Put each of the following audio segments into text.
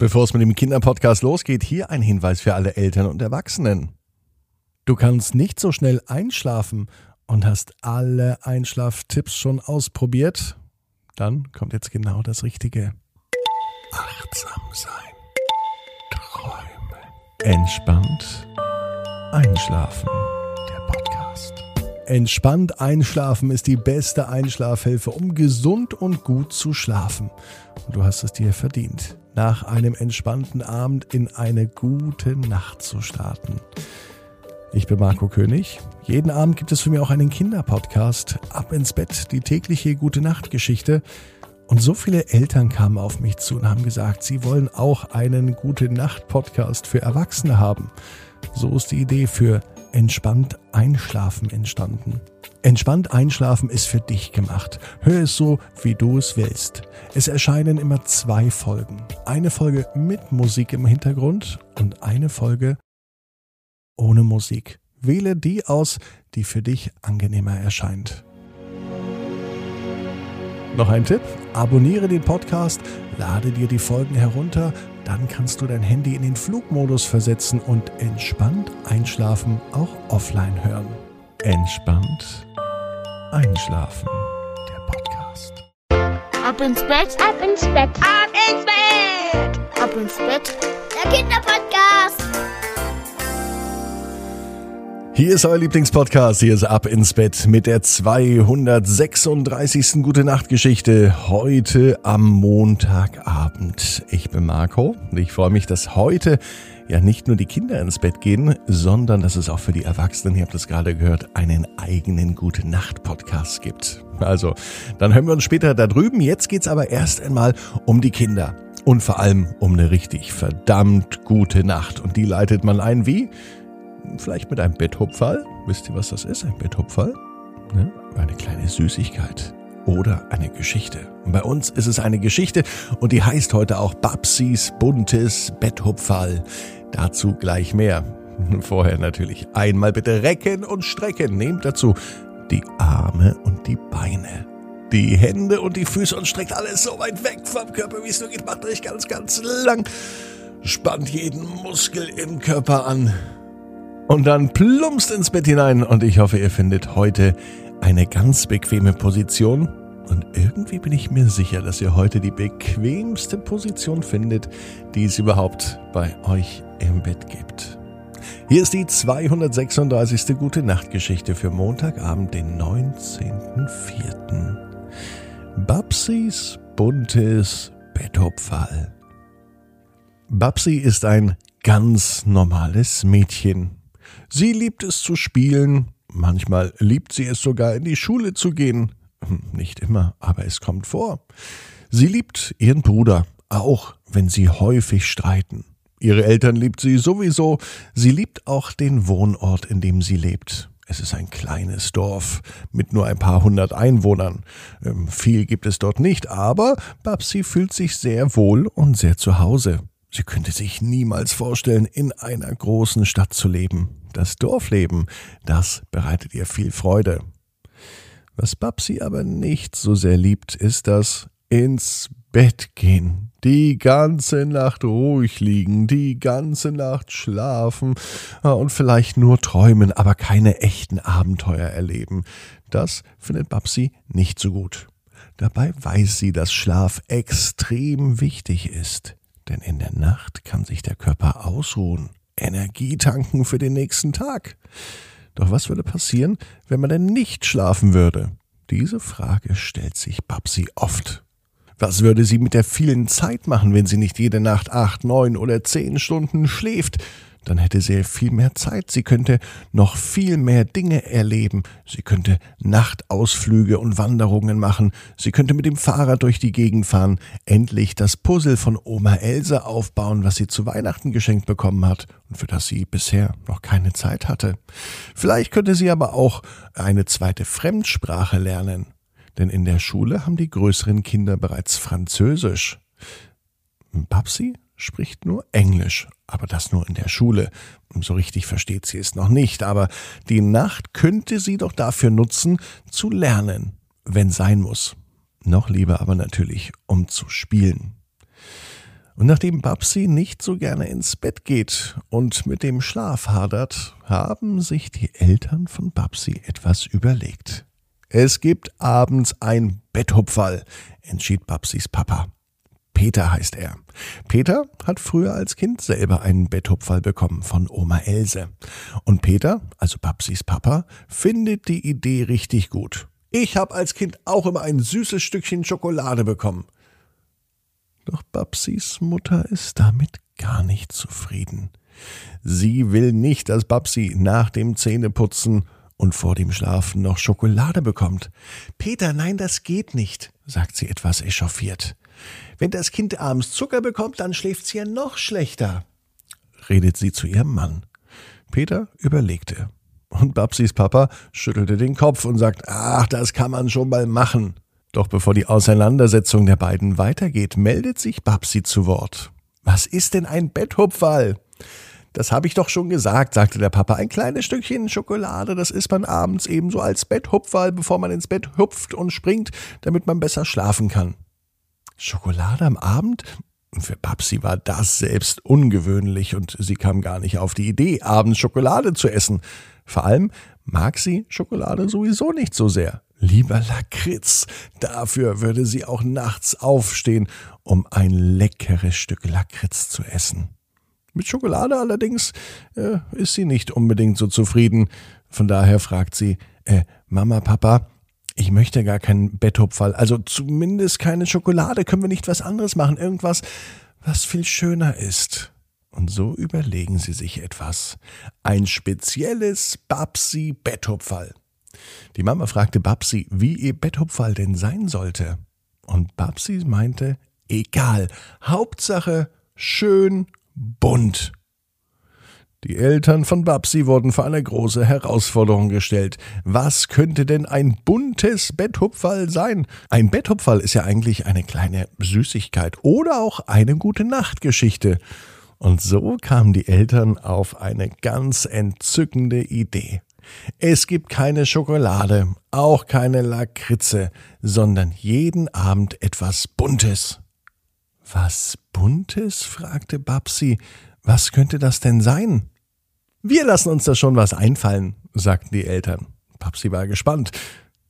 Bevor es mit dem Kinderpodcast losgeht, hier ein Hinweis für alle Eltern und Erwachsenen. Du kannst nicht so schnell einschlafen und hast alle Einschlaftipps schon ausprobiert? Dann kommt jetzt genau das Richtige. Achtsam sein. Träumen. Entspannt. Einschlafen. Entspannt einschlafen ist die beste Einschlafhilfe, um gesund und gut zu schlafen. Und du hast es dir verdient nach einem entspannten Abend in eine gute Nacht zu starten. Ich bin Marco König. Jeden Abend gibt es für mich auch einen Kinderpodcast. Ab ins Bett, die tägliche Gute Nacht Geschichte. Und so viele Eltern kamen auf mich zu und haben gesagt, sie wollen auch einen Gute Nacht Podcast für Erwachsene haben. So ist die Idee für entspannt einschlafen entstanden. Entspannt einschlafen ist für dich gemacht. Hör es so, wie du es willst. Es erscheinen immer zwei Folgen. Eine Folge mit Musik im Hintergrund und eine Folge ohne Musik. Wähle die aus, die für dich angenehmer erscheint. Noch ein Tipp? Abonniere den Podcast, lade dir die Folgen herunter, dann kannst du dein Handy in den Flugmodus versetzen und entspannt einschlafen, auch offline hören. Entspannt einschlafen. Der Podcast. Ab ins Bett, ab ins Bett, ab ins Bett, ab ins Bett. Der Kinderpodcast. Hier ist euer Lieblingspodcast. Hier ist Ab ins Bett mit der 236. Gute Nacht Geschichte heute am Montagabend. Ich bin Marco und ich freue mich, dass heute ja nicht nur die Kinder ins Bett gehen, sondern dass es auch für die Erwachsenen, ihr habt es gerade gehört, einen eigenen Gute Nacht Podcast gibt. Also, dann hören wir uns später da drüben. Jetzt geht's aber erst einmal um die Kinder. Und vor allem um eine richtig verdammt gute Nacht. Und die leitet man ein wie? Vielleicht mit einem Betthupferl. Wisst ihr, was das ist? Ein Betthupferl? Ne? Eine kleine Süßigkeit. Oder eine Geschichte. Und bei uns ist es eine Geschichte und die heißt heute auch Babsis buntes Betthupferl. Dazu gleich mehr. Vorher natürlich einmal bitte recken und strecken. Nehmt dazu die Arme und die Beine. Die Hände und die Füße und streckt alles so weit weg vom Körper, wie es nur geht. Macht euch ganz, ganz lang. Spannt jeden Muskel im Körper an und dann plumpst ins Bett hinein und ich hoffe, ihr findet heute eine ganz bequeme Position. Und irgendwie bin ich mir sicher, dass ihr heute die bequemste Position findet, die es überhaupt bei euch im Bett gibt. Hier ist die 236. Gute Nachtgeschichte für Montagabend, den 19.04. Babsis buntes Betthupferl. Babsi ist ein ganz normales Mädchen. Sie liebt es zu spielen, manchmal liebt sie es sogar in die Schule zu gehen. Hm, nicht immer, aber es kommt vor. Sie liebt ihren Bruder, auch wenn sie häufig streiten. Ihre Eltern liebt sie sowieso, sie liebt auch den Wohnort, in dem sie lebt. Es ist ein kleines Dorf mit nur ein paar hundert Einwohnern. Ähm, viel gibt es dort nicht, aber Babsi fühlt sich sehr wohl und sehr zu Hause. Sie könnte sich niemals vorstellen, in einer großen Stadt zu leben. Das Dorfleben, das bereitet ihr viel Freude. Was Babsi aber nicht so sehr liebt, ist das ins Bett gehen. Die ganze Nacht ruhig liegen, die ganze Nacht schlafen und vielleicht nur träumen, aber keine echten Abenteuer erleben. Das findet Babsi nicht so gut. Dabei weiß sie, dass Schlaf extrem wichtig ist. Denn in der Nacht kann sich der Körper ausruhen. Energie tanken für den nächsten Tag. Doch was würde passieren, wenn man denn nicht schlafen würde? Diese Frage stellt sich Babsi oft. Was würde sie mit der vielen Zeit machen, wenn sie nicht jede Nacht acht, neun oder zehn Stunden schläft? Dann hätte sie viel mehr Zeit. Sie könnte noch viel mehr Dinge erleben. Sie könnte Nachtausflüge und Wanderungen machen. Sie könnte mit dem Fahrrad durch die Gegend fahren, endlich das Puzzle von Oma Else aufbauen, was sie zu Weihnachten geschenkt bekommen hat und für das sie bisher noch keine Zeit hatte. Vielleicht könnte sie aber auch eine zweite Fremdsprache lernen. Denn in der Schule haben die größeren Kinder bereits Französisch. Babsi spricht nur Englisch, aber das nur in der Schule. So richtig versteht sie es noch nicht, aber die Nacht könnte sie doch dafür nutzen, zu lernen, wenn sein muss. Noch lieber aber natürlich, um zu spielen. Und nachdem Babsi nicht so gerne ins Bett geht und mit dem Schlaf hadert, haben sich die Eltern von Babsi etwas überlegt. Es gibt abends ein Betthupferl, entschied Babsis Papa. Peter heißt er. Peter hat früher als Kind selber einen Betthupferl bekommen von Oma Else. Und Peter, also Babsis Papa, findet die Idee richtig gut. Ich habe als Kind auch immer ein süßes Stückchen Schokolade bekommen. Doch Babsis Mutter ist damit gar nicht zufrieden. Sie will nicht, dass Babsi nach dem Zähneputzen und vor dem Schlafen noch Schokolade bekommt. Peter, nein, das geht nicht, sagt sie etwas echauffiert. Wenn das Kind abends Zucker bekommt, dann schläft sie ja noch schlechter, redet sie zu ihrem Mann. Peter überlegte. Und Babsis Papa schüttelte den Kopf und sagt, ach, das kann man schon mal machen. Doch bevor die Auseinandersetzung der beiden weitergeht, meldet sich Babsi zu Wort. Was ist denn ein Betthupferl? Das habe ich doch schon gesagt, sagte der Papa. Ein kleines Stückchen Schokolade, das isst man abends ebenso als Betthupferl, bevor man ins Bett hüpft und springt, damit man besser schlafen kann. Schokolade am Abend? Für Babsi war das selbst ungewöhnlich und sie kam gar nicht auf die Idee, abends Schokolade zu essen. Vor allem mag sie Schokolade sowieso nicht so sehr. Lieber Lakritz. Dafür würde sie auch nachts aufstehen, um ein leckeres Stück Lakritz zu essen. Mit Schokolade allerdings äh, ist sie nicht unbedingt so zufrieden. Von daher fragt sie, äh, Mama, Papa, ich möchte gar keinen Betthupferl, also zumindest keine Schokolade. Können wir nicht was anderes machen? Irgendwas, was viel schöner ist. Und so überlegen sie sich etwas. Ein spezielles Babsi-Betthupferl. Die Mama fragte Babsi, wie ihr Betthupferl denn sein sollte. Und Babsi meinte, egal, Hauptsache schön bunt. Die Eltern von Babsi wurden vor eine große Herausforderung gestellt. Was könnte denn ein buntes Betthupferl sein? Ein Betthupferl ist ja eigentlich eine kleine Süßigkeit oder auch eine gute Nachtgeschichte. Und so kamen die Eltern auf eine ganz entzückende Idee. Es gibt keine Schokolade, auch keine Lakritze, sondern jeden Abend etwas Buntes. Was Buntes? fragte Babsi. Was könnte das denn sein? Wir lassen uns da schon was einfallen, sagten die Eltern. Babsi war gespannt.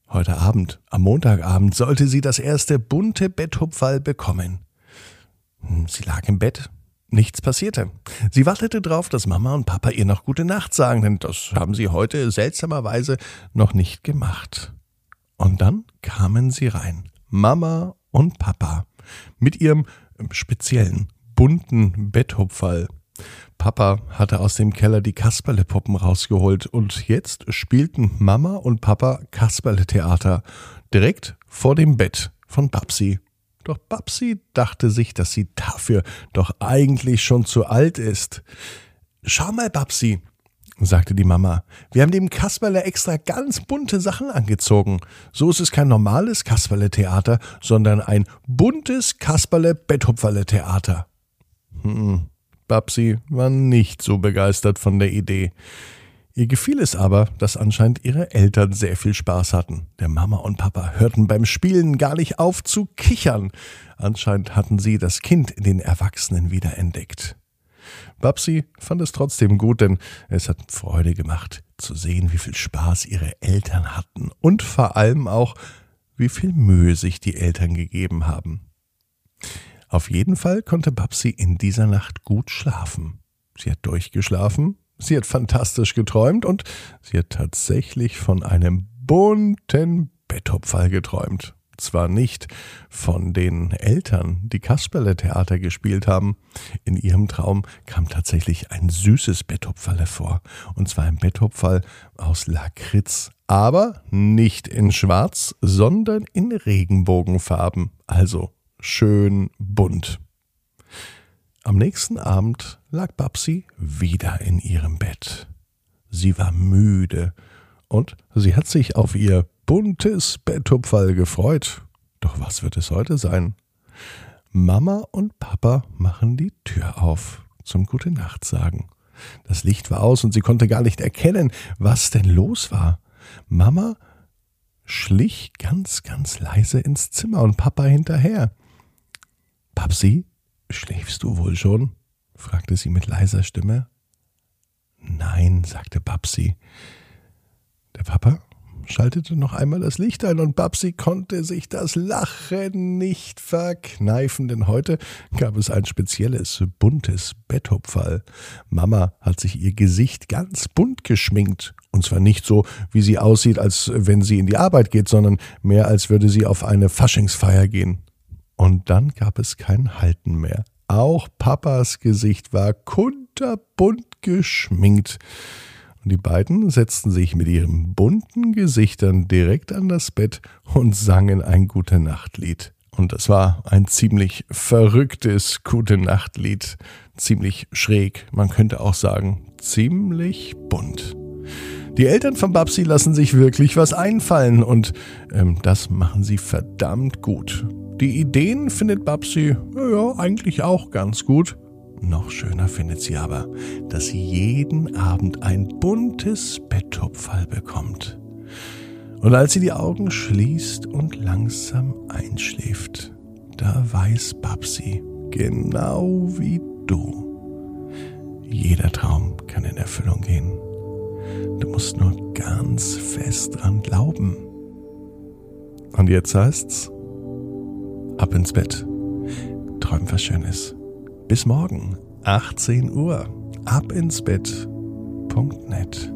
Heute Abend, am Montagabend, sollte sie das erste bunte Betthupferl bekommen. Sie lag im Bett, Nichts passierte. Sie wartete darauf, dass Mama und Papa ihr noch gute Nacht sagen, denn das haben sie heute seltsamerweise noch nicht gemacht. Und dann kamen sie rein. Mama und Papa. Mit ihrem speziellen, bunten Betthupferl. Papa hatte aus dem Keller die Kasperlepuppen rausgeholt und jetzt spielten Mama und Papa Kasperle-Theater direkt vor dem Bett von Babsi doch Babsi dachte sich, dass sie dafür doch eigentlich schon zu alt ist. Schau mal, Babsi, sagte die Mama, wir haben dem Kasperle extra ganz bunte Sachen angezogen. So ist es kein normales Kasperle-Theater, sondern ein buntes Kasperle-Betthupferle-Theater. Hm, Babsi war nicht so begeistert von der Idee. Ihr gefiel es aber, dass anscheinend ihre Eltern sehr viel Spaß hatten. Der Mama und Papa hörten beim Spielen gar nicht auf zu kichern. Anscheinend hatten sie das Kind in den Erwachsenen wieder entdeckt. Babsi fand es trotzdem gut, denn es hat Freude gemacht, zu sehen, wie viel Spaß ihre Eltern hatten und vor allem auch, wie viel Mühe sich die Eltern gegeben haben. Auf jeden Fall konnte Babsi in dieser Nacht gut schlafen. Sie hat durchgeschlafen Sie hat fantastisch geträumt und sie hat tatsächlich von einem bunten Betthupferl geträumt. Zwar nicht von den Eltern, die Kasperle-Theater gespielt haben. In ihrem Traum kam tatsächlich ein süßes Betthupferl vor. Und zwar ein Betthupferl aus Lakritz. Aber nicht in Schwarz, sondern in Regenbogenfarben. Also schön bunt. Am nächsten Abend lag Babsi wieder in ihrem Bett. Sie war müde und sie hat sich auf ihr buntes Betthupferl gefreut. Doch was wird es heute sein? Mama und Papa machen die Tür auf zum Gute Nacht sagen. Das Licht war aus und sie konnte gar nicht erkennen, was denn los war. Mama schlich ganz, ganz leise ins Zimmer und Papa hinterher. Babsi, Schläfst du wohl schon? fragte sie mit leiser Stimme. Nein, sagte Babsi. Der Papa schaltete noch einmal das Licht ein und Babsi konnte sich das Lachen nicht verkneifen, denn heute gab es ein spezielles, buntes Betthupferl. Mama hat sich ihr Gesicht ganz bunt geschminkt. Und zwar nicht so, wie sie aussieht, als wenn sie in die Arbeit geht, sondern mehr, als würde sie auf eine Faschingsfeier gehen. Und dann gab es kein Halten mehr. Auch Papas Gesicht war kunterbunt geschminkt. Und die beiden setzten sich mit ihren bunten Gesichtern direkt an das Bett und sangen ein Gute Nachtlied. Und das war ein ziemlich verrücktes Gute Nachtlied, ziemlich schräg, man könnte auch sagen, ziemlich bunt. Die Eltern von Babsi lassen sich wirklich was einfallen und ähm, das machen sie verdammt gut. Die Ideen findet Babsi ja eigentlich auch ganz gut. Noch schöner findet sie aber, dass sie jeden Abend ein buntes Betttopfall bekommt. Und als sie die Augen schließt und langsam einschläft, da weiß Babsi, genau wie du, jeder Traum kann in Erfüllung gehen. Du musst nur ganz fest dran glauben. Und jetzt heißt's, ab ins Bett. Träum was Schönes. Bis morgen, 18 Uhr. Ab ins Bett.net.